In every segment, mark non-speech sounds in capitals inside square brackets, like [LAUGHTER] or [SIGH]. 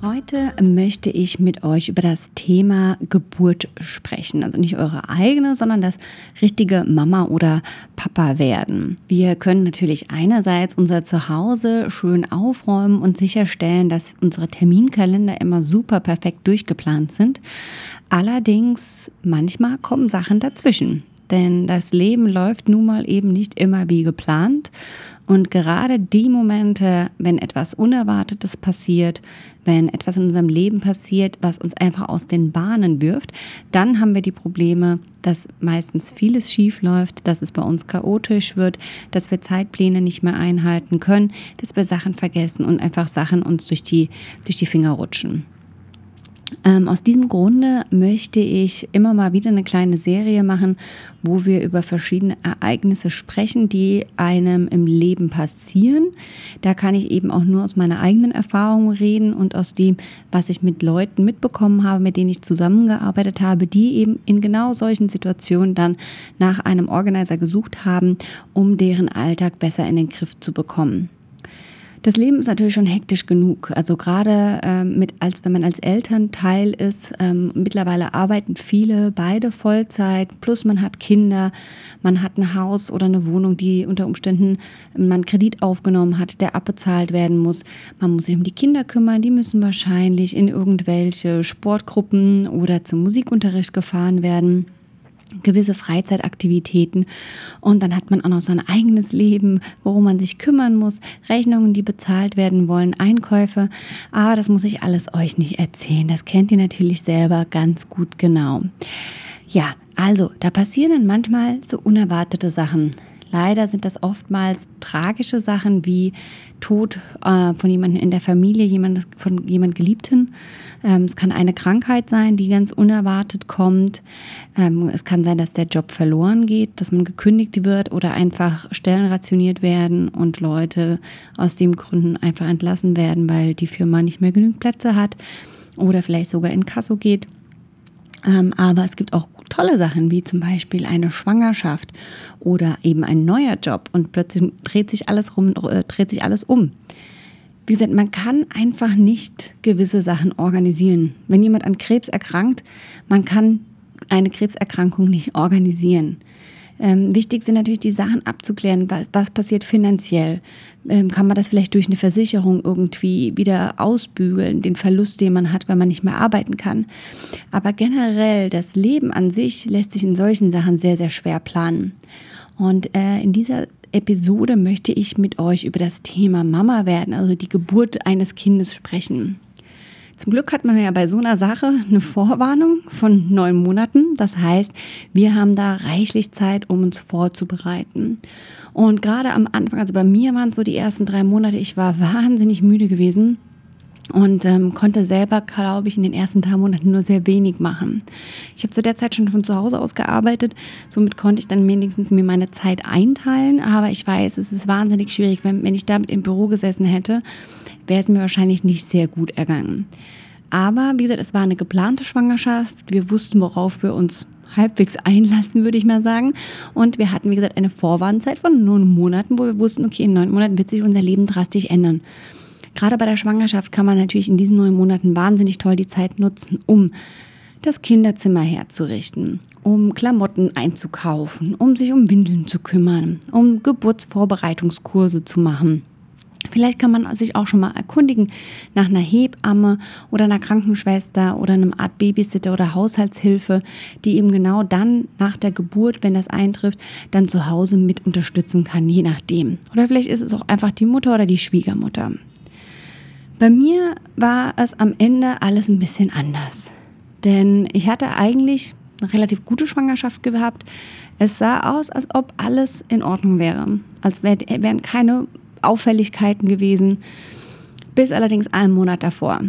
Heute möchte ich mit euch über das Thema Geburt sprechen. Also nicht eure eigene, sondern das richtige Mama oder Papa werden. Wir können natürlich einerseits unser Zuhause schön aufräumen und sicherstellen, dass unsere Terminkalender immer super perfekt durchgeplant sind. Allerdings manchmal kommen Sachen dazwischen. Denn das Leben läuft nun mal eben nicht immer wie geplant. Und gerade die Momente, wenn etwas Unerwartetes passiert, wenn etwas in unserem Leben passiert, was uns einfach aus den Bahnen wirft, dann haben wir die Probleme, dass meistens vieles schief läuft, dass es bei uns chaotisch wird, dass wir Zeitpläne nicht mehr einhalten können, dass wir Sachen vergessen und einfach Sachen uns durch die, durch die Finger rutschen. Ähm, aus diesem Grunde möchte ich immer mal wieder eine kleine Serie machen, wo wir über verschiedene Ereignisse sprechen, die einem im Leben passieren. Da kann ich eben auch nur aus meiner eigenen Erfahrung reden und aus dem, was ich mit Leuten mitbekommen habe, mit denen ich zusammengearbeitet habe, die eben in genau solchen Situationen dann nach einem Organizer gesucht haben, um deren Alltag besser in den Griff zu bekommen. Das Leben ist natürlich schon hektisch genug. Also gerade ähm, mit, als wenn man als Elternteil ist, ähm, mittlerweile arbeiten viele, beide Vollzeit, plus man hat Kinder, man hat ein Haus oder eine Wohnung, die unter Umständen man Kredit aufgenommen hat, der abbezahlt werden muss. Man muss sich um die Kinder kümmern, die müssen wahrscheinlich in irgendwelche Sportgruppen oder zum Musikunterricht gefahren werden gewisse Freizeitaktivitäten und dann hat man auch noch sein eigenes Leben, worum man sich kümmern muss, Rechnungen, die bezahlt werden wollen, Einkäufe, aber das muss ich alles euch nicht erzählen, das kennt ihr natürlich selber ganz gut genau. Ja, also da passieren dann manchmal so unerwartete Sachen. Leider sind das oftmals tragische Sachen wie Tod äh, von jemandem in der Familie, jemand, von jemand Geliebten. Ähm, es kann eine Krankheit sein, die ganz unerwartet kommt. Ähm, es kann sein, dass der Job verloren geht, dass man gekündigt wird oder einfach Stellen rationiert werden und Leute aus dem Gründen einfach entlassen werden, weil die Firma nicht mehr genügend Plätze hat oder vielleicht sogar in Kasso geht. Ähm, aber es gibt auch tolle Sachen, wie zum Beispiel eine Schwangerschaft oder eben ein neuer Job und plötzlich dreht sich alles rum, äh, dreht sich alles um. Wie gesagt, man kann einfach nicht gewisse Sachen organisieren. Wenn jemand an Krebs erkrankt, man kann eine Krebserkrankung nicht organisieren. Ähm, wichtig sind natürlich die Sachen abzuklären, was, was passiert finanziell. Ähm, kann man das vielleicht durch eine Versicherung irgendwie wieder ausbügeln, den Verlust, den man hat, weil man nicht mehr arbeiten kann. Aber generell, das Leben an sich lässt sich in solchen Sachen sehr, sehr schwer planen. Und äh, in dieser Episode möchte ich mit euch über das Thema Mama werden, also die Geburt eines Kindes sprechen. Zum Glück hat man ja bei so einer Sache eine Vorwarnung von neun Monaten. Das heißt, wir haben da reichlich Zeit, um uns vorzubereiten. Und gerade am Anfang, also bei mir waren es so die ersten drei Monate, ich war wahnsinnig müde gewesen und ähm, konnte selber, glaube ich, in den ersten drei Monaten nur sehr wenig machen. Ich habe zu der Zeit schon von zu Hause aus gearbeitet, somit konnte ich dann wenigstens mir meine Zeit einteilen, aber ich weiß, es ist wahnsinnig schwierig, wenn, wenn ich damit im Büro gesessen hätte wäre es mir wahrscheinlich nicht sehr gut ergangen. Aber wie gesagt, es war eine geplante Schwangerschaft. Wir wussten, worauf wir uns halbwegs einlassen, würde ich mal sagen. Und wir hatten, wie gesagt, eine Vorwarnzeit von neun Monaten, wo wir wussten, okay, in neun Monaten wird sich unser Leben drastisch ändern. Gerade bei der Schwangerschaft kann man natürlich in diesen neun Monaten wahnsinnig toll die Zeit nutzen, um das Kinderzimmer herzurichten, um Klamotten einzukaufen, um sich um Windeln zu kümmern, um Geburtsvorbereitungskurse zu machen Vielleicht kann man sich auch schon mal erkundigen nach einer Hebamme oder einer Krankenschwester oder einem Art Babysitter oder Haushaltshilfe, die eben genau dann nach der Geburt, wenn das eintrifft, dann zu Hause mit unterstützen kann, je nachdem. Oder vielleicht ist es auch einfach die Mutter oder die Schwiegermutter. Bei mir war es am Ende alles ein bisschen anders. Denn ich hatte eigentlich eine relativ gute Schwangerschaft gehabt. Es sah aus, als ob alles in Ordnung wäre. Als wären keine Auffälligkeiten gewesen, bis allerdings einen Monat davor.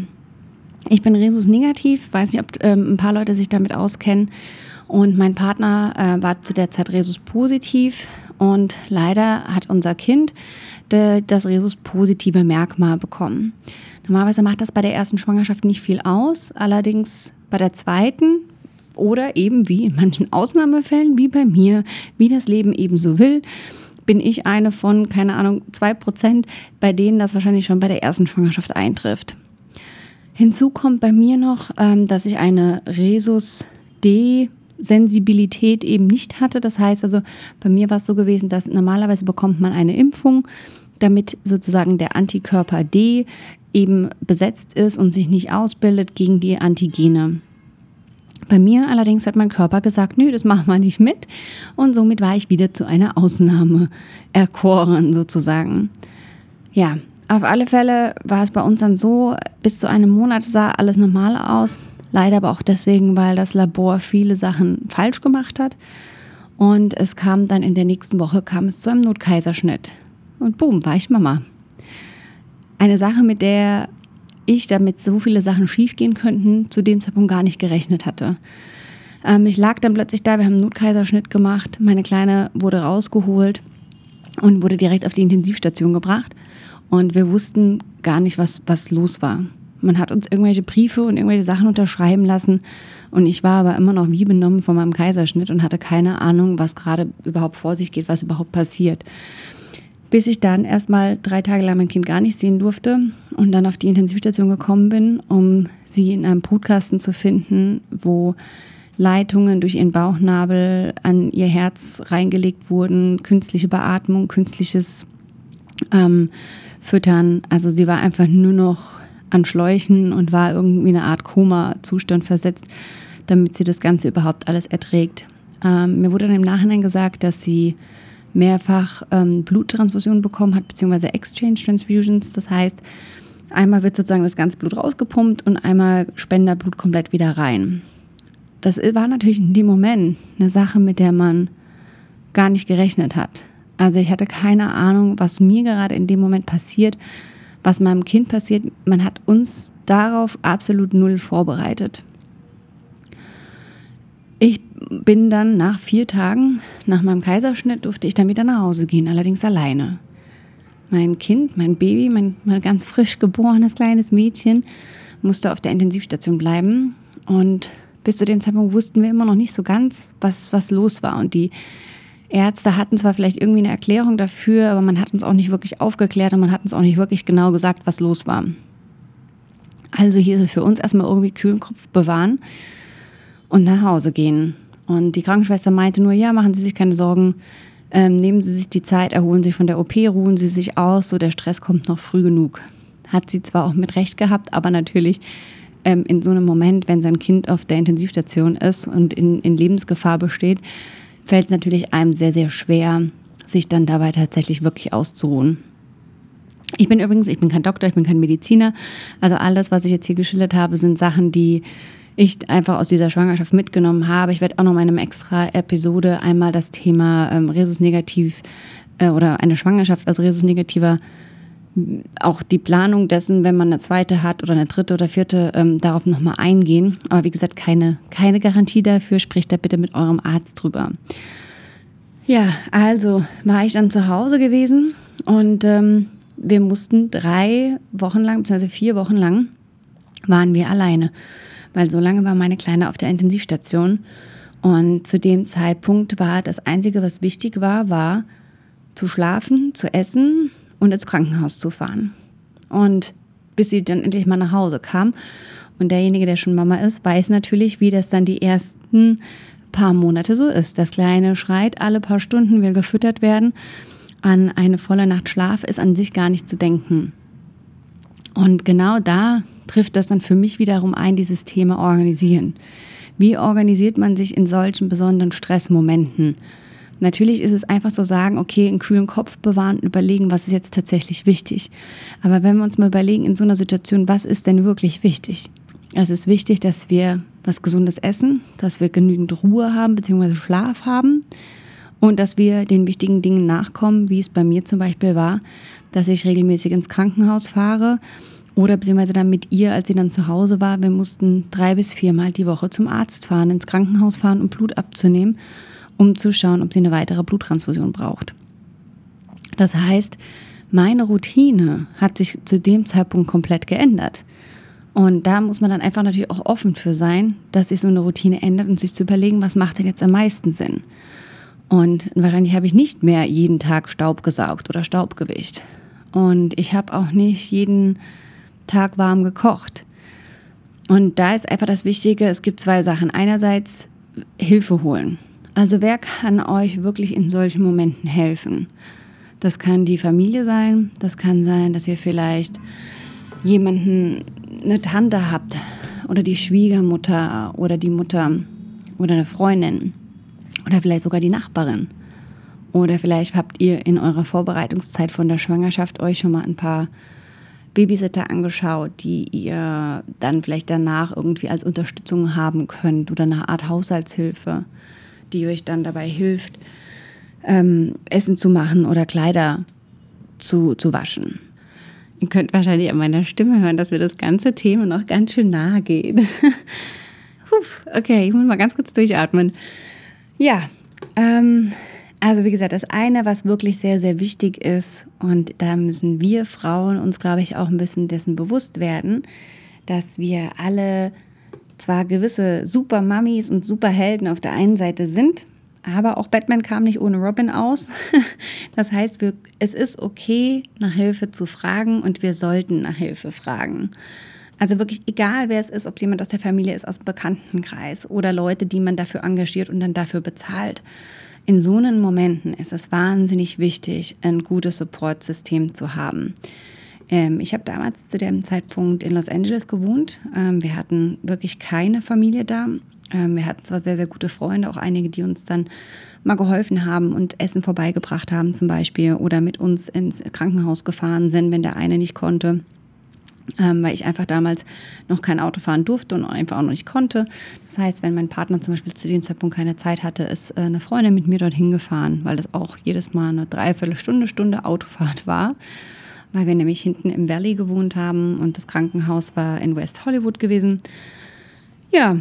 Ich bin Resus negativ, weiß nicht, ob ähm, ein paar Leute sich damit auskennen. Und mein Partner äh, war zu der Zeit Resus positiv. Und leider hat unser Kind de, das Resus positive Merkmal bekommen. Normalerweise macht das bei der ersten Schwangerschaft nicht viel aus. Allerdings bei der zweiten oder eben wie in manchen Ausnahmefällen, wie bei mir, wie das Leben eben so will, bin ich eine von, keine Ahnung, zwei Prozent, bei denen das wahrscheinlich schon bei der ersten Schwangerschaft eintrifft. Hinzu kommt bei mir noch, ähm, dass ich eine Resus D Sensibilität eben nicht hatte. Das heißt also, bei mir war es so gewesen, dass normalerweise bekommt man eine Impfung, damit sozusagen der Antikörper D eben besetzt ist und sich nicht ausbildet gegen die Antigene. Bei mir allerdings hat mein Körper gesagt, nö, das machen wir nicht mit. Und somit war ich wieder zu einer Ausnahme erkoren sozusagen. Ja, auf alle Fälle war es bei uns dann so, bis zu einem Monat sah alles normal aus. Leider aber auch deswegen, weil das Labor viele Sachen falsch gemacht hat. Und es kam dann in der nächsten Woche kam es zu einem Notkaiserschnitt. Und boom, war ich Mama. Eine Sache, mit der ich, damit so viele Sachen schiefgehen könnten, zu dem Zeitpunkt gar nicht gerechnet hatte. Ähm, ich lag dann plötzlich da, wir haben einen Notkaiserschnitt gemacht, meine Kleine wurde rausgeholt und wurde direkt auf die Intensivstation gebracht. Und wir wussten gar nicht, was, was los war. Man hat uns irgendwelche Briefe und irgendwelche Sachen unterschreiben lassen. Und ich war aber immer noch wie benommen von meinem Kaiserschnitt und hatte keine Ahnung, was gerade überhaupt vor sich geht, was überhaupt passiert bis ich dann erstmal drei Tage lang mein Kind gar nicht sehen durfte und dann auf die Intensivstation gekommen bin, um sie in einem Brutkasten zu finden, wo Leitungen durch ihren Bauchnabel an ihr Herz reingelegt wurden, künstliche Beatmung, künstliches ähm, Füttern. Also sie war einfach nur noch an Schläuchen und war irgendwie eine Art Koma-Zustand versetzt, damit sie das Ganze überhaupt alles erträgt. Ähm, mir wurde dann im Nachhinein gesagt, dass sie mehrfach ähm, Bluttransfusionen bekommen hat, beziehungsweise Exchange Transfusions. Das heißt, einmal wird sozusagen das ganze Blut rausgepumpt und einmal Spenderblut komplett wieder rein. Das war natürlich in dem Moment eine Sache, mit der man gar nicht gerechnet hat. Also ich hatte keine Ahnung, was mir gerade in dem Moment passiert, was meinem Kind passiert. Man hat uns darauf absolut null vorbereitet. Ich bin dann nach vier Tagen, nach meinem Kaiserschnitt, durfte ich dann wieder nach Hause gehen, allerdings alleine. Mein Kind, mein Baby, mein, mein ganz frisch geborenes kleines Mädchen musste auf der Intensivstation bleiben. Und bis zu dem Zeitpunkt wussten wir immer noch nicht so ganz, was, was los war. Und die Ärzte hatten zwar vielleicht irgendwie eine Erklärung dafür, aber man hat uns auch nicht wirklich aufgeklärt und man hat uns auch nicht wirklich genau gesagt, was los war. Also hieß es für uns erstmal irgendwie kühlen Kopf bewahren und nach Hause gehen. Und die Krankenschwester meinte nur, ja, machen Sie sich keine Sorgen, ähm, nehmen Sie sich die Zeit, erholen Sie von der OP, ruhen Sie sich aus, so der Stress kommt noch früh genug. Hat sie zwar auch mit Recht gehabt, aber natürlich ähm, in so einem Moment, wenn sein Kind auf der Intensivstation ist und in, in Lebensgefahr besteht, fällt es natürlich einem sehr, sehr schwer, sich dann dabei tatsächlich wirklich auszuruhen. Ich bin übrigens, ich bin kein Doktor, ich bin kein Mediziner. Also alles, was ich jetzt hier geschildert habe, sind Sachen, die ich einfach aus dieser Schwangerschaft mitgenommen habe. Ich werde auch noch in einem extra Episode einmal das Thema ähm, Rhesus-Negativ äh, oder eine Schwangerschaft als Rhesus-Negativer auch die Planung dessen, wenn man eine zweite hat oder eine dritte oder vierte, ähm, darauf nochmal eingehen. Aber wie gesagt, keine, keine Garantie dafür. Spricht da bitte mit eurem Arzt drüber. Ja, also war ich dann zu Hause gewesen und ähm, wir mussten drei Wochen lang, beziehungsweise vier Wochen lang, waren wir alleine weil so lange war meine Kleine auf der Intensivstation. Und zu dem Zeitpunkt war das Einzige, was wichtig war, war zu schlafen, zu essen und ins Krankenhaus zu fahren. Und bis sie dann endlich mal nach Hause kam. Und derjenige, der schon Mama ist, weiß natürlich, wie das dann die ersten paar Monate so ist. Das Kleine schreit alle paar Stunden, will gefüttert werden. An eine volle Nacht Schlaf ist an sich gar nicht zu denken. Und genau da trifft das dann für mich wiederum ein, dieses Thema organisieren. Wie organisiert man sich in solchen besonderen Stressmomenten? Natürlich ist es einfach so sagen, okay, einen kühlen Kopf bewahren und überlegen, was ist jetzt tatsächlich wichtig. Aber wenn wir uns mal überlegen in so einer Situation, was ist denn wirklich wichtig? Es ist wichtig, dass wir was Gesundes essen, dass wir genügend Ruhe haben bzw. Schlaf haben und dass wir den wichtigen Dingen nachkommen, wie es bei mir zum Beispiel war, dass ich regelmäßig ins Krankenhaus fahre Oder beziehungsweise dann mit ihr, als sie dann zu Hause war, wir mussten drei bis viermal die Woche zum Arzt fahren, ins Krankenhaus fahren, um Blut abzunehmen, um zu schauen, ob sie eine weitere Bluttransfusion braucht. Das heißt, meine Routine hat sich zu dem Zeitpunkt komplett geändert. Und da muss man dann einfach natürlich auch offen für sein, dass sich so eine Routine ändert und sich zu überlegen, was macht denn jetzt am meisten Sinn. Und wahrscheinlich habe ich nicht mehr jeden Tag Staub gesaugt oder Staubgewicht. Und ich habe auch nicht jeden Tag warm gekocht. Und da ist einfach das Wichtige, es gibt zwei Sachen. Einerseits Hilfe holen. Also wer kann euch wirklich in solchen Momenten helfen? Das kann die Familie sein, das kann sein, dass ihr vielleicht jemanden, eine Tante habt oder die Schwiegermutter oder die Mutter oder eine Freundin oder vielleicht sogar die Nachbarin. Oder vielleicht habt ihr in eurer Vorbereitungszeit von der Schwangerschaft euch schon mal ein paar Babysitter angeschaut, die ihr dann vielleicht danach irgendwie als Unterstützung haben könnt oder eine Art Haushaltshilfe, die euch dann dabei hilft, ähm, Essen zu machen oder Kleider zu, zu waschen. Ihr könnt wahrscheinlich an meiner Stimme hören, dass mir das ganze Thema noch ganz schön nahe geht. [LAUGHS] okay, ich muss mal ganz kurz durchatmen. Ja, ähm, also wie gesagt, das eine, was wirklich sehr, sehr wichtig ist, und da müssen wir Frauen uns, glaube ich, auch ein bisschen dessen bewusst werden, dass wir alle zwar gewisse super Mummies und super Helden auf der einen Seite sind, aber auch Batman kam nicht ohne Robin aus. [LAUGHS] Das heißt, wir, es ist okay, nach Hilfe zu fragen und wir sollten nach Hilfe fragen. Also wirklich egal, wer es ist, ob jemand aus der Familie ist, aus dem Bekanntenkreis oder Leute, die man dafür engagiert und dann dafür bezahlt. In so einen Momenten ist es wahnsinnig wichtig, ein gutes Supportsystem zu haben. Ähm, ich habe damals zu dem Zeitpunkt in Los Angeles gewohnt. Ähm, wir hatten wirklich keine Familie da. Ähm, wir hatten zwar sehr, sehr gute Freunde, auch einige, die uns dann mal geholfen haben und Essen vorbeigebracht haben zum Beispiel oder mit uns ins Krankenhaus gefahren sind, wenn der eine nicht konnte ähm, weil ich einfach damals noch kein Auto fahren durfte und einfach auch noch nicht konnte. Das heißt, wenn mein Partner zum Beispiel zu dem Zeitpunkt keine Zeit hatte, ist äh, eine Freundin mit mir dorthin gefahren, weil das auch jedes Mal eine Dreiviertelstunde, Stunde Autofahrt war, weil wir nämlich hinten im Valley gewohnt haben und das Krankenhaus war in West Hollywood gewesen. Ja,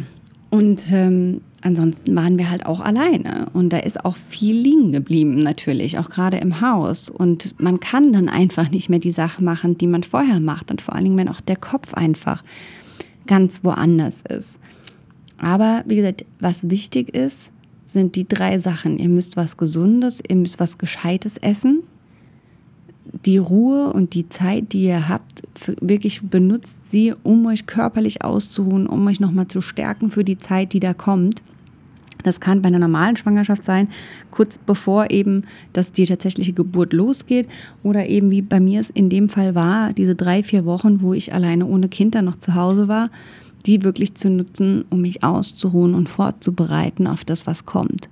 und ähm, ansonsten waren wir halt auch alleine und da ist auch viel liegen geblieben natürlich, auch gerade im Haus. Und man kann dann einfach nicht mehr die Sachen machen, die man vorher macht und vor allen Dingen, wenn auch der Kopf einfach ganz woanders ist. Aber wie gesagt, was wichtig ist, sind die drei Sachen. Ihr müsst was Gesundes, ihr müsst was Gescheites essen, die Ruhe und die Zeit, die ihr habt, wirklich benutzt sie, um euch körperlich auszuruhen, um euch nochmal zu stärken für die Zeit, die da kommt. Das kann bei einer normalen Schwangerschaft sein, kurz bevor eben dass die tatsächliche Geburt losgeht oder eben wie bei mir es in dem Fall war, diese drei, vier Wochen, wo ich alleine ohne Kind dann noch zu Hause war, die wirklich zu nutzen, um mich auszuruhen und vorzubereiten auf das, was kommt.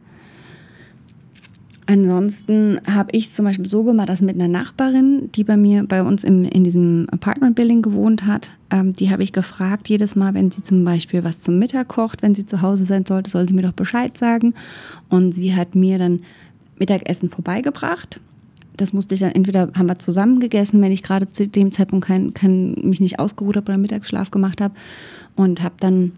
Ansonsten habe ich zum Beispiel so gemacht, dass mit einer Nachbarin, die bei mir, bei uns im, in diesem Apartment Building gewohnt hat, ähm, die habe ich gefragt, jedes Mal, wenn sie zum Beispiel was zum Mittag kocht, wenn sie zu Hause sein sollte, soll sie mir doch Bescheid sagen. Und sie hat mir dann Mittagessen vorbeigebracht. Das musste ich dann entweder haben wir zusammen gegessen, wenn ich gerade zu dem Zeitpunkt kein, kein, mich nicht ausgeruht habe oder Mittagsschlaf gemacht habe und habe dann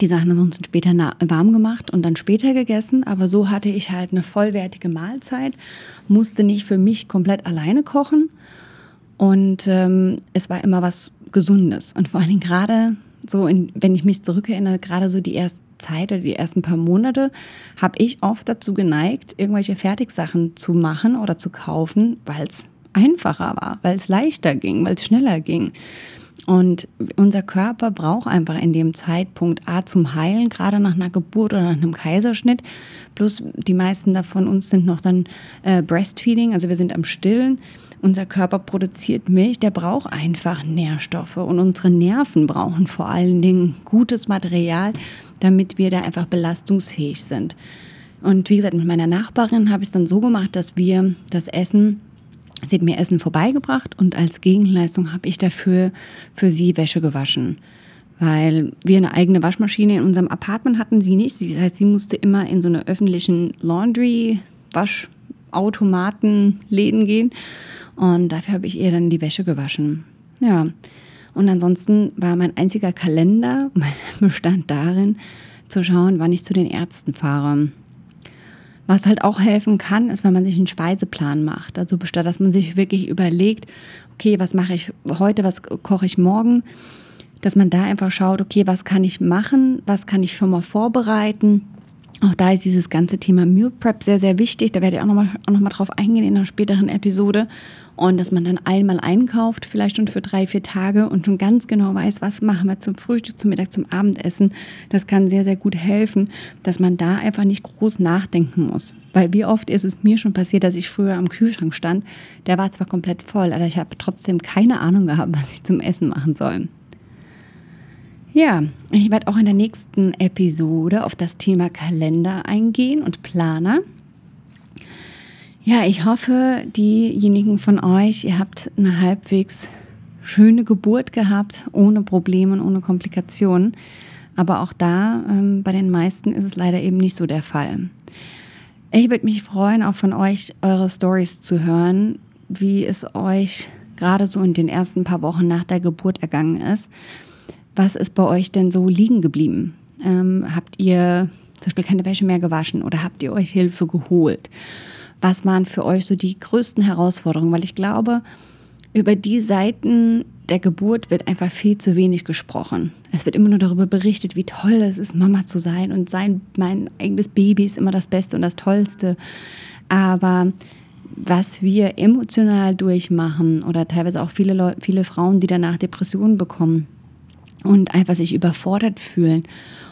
die Sachen ansonsten später warm gemacht und dann später gegessen. Aber so hatte ich halt eine vollwertige Mahlzeit, musste nicht für mich komplett alleine kochen. Und ähm, es war immer was Gesundes. Und vor Dingen gerade so, in, wenn ich mich zurückerinnere, gerade so die erste Zeit oder die ersten paar Monate, habe ich oft dazu geneigt, irgendwelche Fertigsachen zu machen oder zu kaufen, weil es einfacher war, weil es leichter ging, weil es schneller ging. Und unser Körper braucht einfach in dem Zeitpunkt A zum Heilen, gerade nach einer Geburt oder nach einem Kaiserschnitt. Plus die meisten davon uns sind noch dann äh, Breastfeeding, also wir sind am Stillen. Unser Körper produziert Milch, der braucht einfach Nährstoffe und unsere Nerven brauchen vor allen Dingen gutes Material, damit wir da einfach belastungsfähig sind. Und wie gesagt, mit meiner Nachbarin habe ich es dann so gemacht, dass wir das Essen Sie hat mir Essen vorbeigebracht und als Gegenleistung habe ich dafür für sie Wäsche gewaschen. Weil wir eine eigene Waschmaschine in unserem Apartment hatten, sie nicht. Das heißt, sie musste immer in so eine öffentlichen Laundry-Waschautomaten-Läden gehen. Und dafür habe ich ihr dann die Wäsche gewaschen. Ja. Und ansonsten war mein einziger Kalender, [LAUGHS] mein Bestand darin, zu schauen, wann ich zu den Ärzten fahre. Was halt auch helfen kann, ist, wenn man sich einen Speiseplan macht. Also statt dass man sich wirklich überlegt, okay, was mache ich heute, was koche ich morgen, dass man da einfach schaut, okay, was kann ich machen, was kann ich schon mal vorbereiten. Auch da ist dieses ganze Thema Meal Prep sehr, sehr wichtig. Da werde ich auch nochmal noch drauf eingehen in einer späteren Episode. Und dass man dann einmal einkauft, vielleicht schon für drei, vier Tage und schon ganz genau weiß, was machen wir zum Frühstück, zum Mittag, zum Abendessen. Das kann sehr, sehr gut helfen, dass man da einfach nicht groß nachdenken muss. Weil wie oft ist es mir schon passiert, dass ich früher am Kühlschrank stand, der war zwar komplett voll, aber ich habe trotzdem keine Ahnung gehabt, [LAUGHS] was ich zum Essen machen soll. Ja, ich werde auch in der nächsten Episode auf das Thema Kalender eingehen und Planer. Ja, ich hoffe, diejenigen von euch, ihr habt eine halbwegs schöne Geburt gehabt, ohne Probleme und ohne Komplikationen. Aber auch da, ähm, bei den meisten ist es leider eben nicht so der Fall. Ich würde mich freuen, auch von euch eure Stories zu hören, wie es euch gerade so in den ersten paar Wochen nach der Geburt ergangen ist. Was ist bei euch denn so liegen geblieben? Ähm, habt ihr zum Beispiel keine Wäsche mehr gewaschen oder habt ihr euch Hilfe geholt? was waren für euch so die größten Herausforderungen? Weil ich glaube, über die Seiten der Geburt wird einfach viel zu wenig gesprochen. Es wird immer nur darüber berichtet, wie toll es ist, Mama zu sein und sein, mein eigenes Baby ist immer das Beste und das Tollste. Aber was wir emotional durchmachen oder teilweise auch viele, Leute, viele Frauen, die danach Depressionen bekommen und einfach sich überfordert fühlen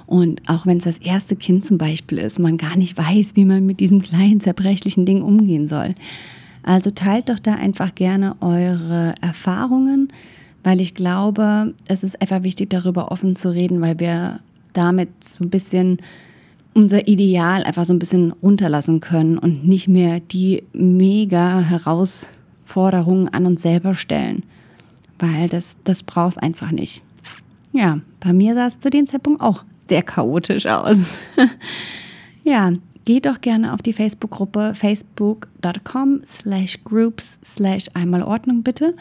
und auch wenn es das erste Kind zum Beispiel ist, man gar nicht weiß, wie man mit diesem kleinen zerbrechlichen Ding umgehen soll. Also teilt doch da einfach gerne eure Erfahrungen, weil ich glaube, es ist einfach wichtig, darüber offen zu reden, weil wir damit so ein bisschen unser Ideal einfach so ein bisschen runterlassen können und nicht mehr die mega Herausforderungen an uns selber stellen. Weil das, das es einfach nicht. Ja, bei mir sah es zu dem Zeitpunkt auch sehr chaotisch aus. [LAUGHS] ja, geht doch gerne auf die Facebook-Gruppe facebook.com slash groups slash einmal Ordnung bitte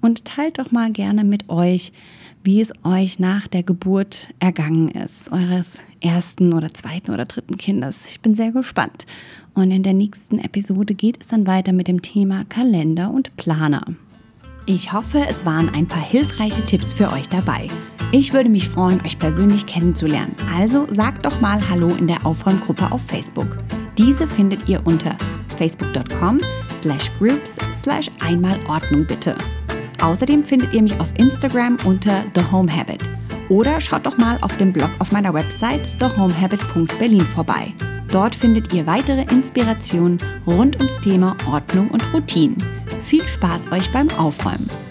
und teilt doch mal gerne mit euch, wie es euch nach der Geburt ergangen ist, eures ersten oder zweiten oder dritten Kindes. Ich bin sehr gespannt. Und in der nächsten Episode geht es dann weiter mit dem Thema Kalender und Planer. Ich hoffe, es waren ein paar hilfreiche Tipps für euch dabei. Ich würde mich freuen, euch persönlich kennenzulernen. Also sagt doch mal Hallo in der Aufräumgruppe auf Facebook. Diese findet ihr unter facebook.com slash groups slash einmal bitte. Außerdem findet ihr mich auf Instagram unter The Home Habit. Oder schaut doch mal auf dem Blog auf meiner Website thehomehabit.berlin vorbei. Dort findet ihr weitere Inspirationen rund ums Thema Ordnung und Routinen. Viel Spaß euch beim Aufräumen!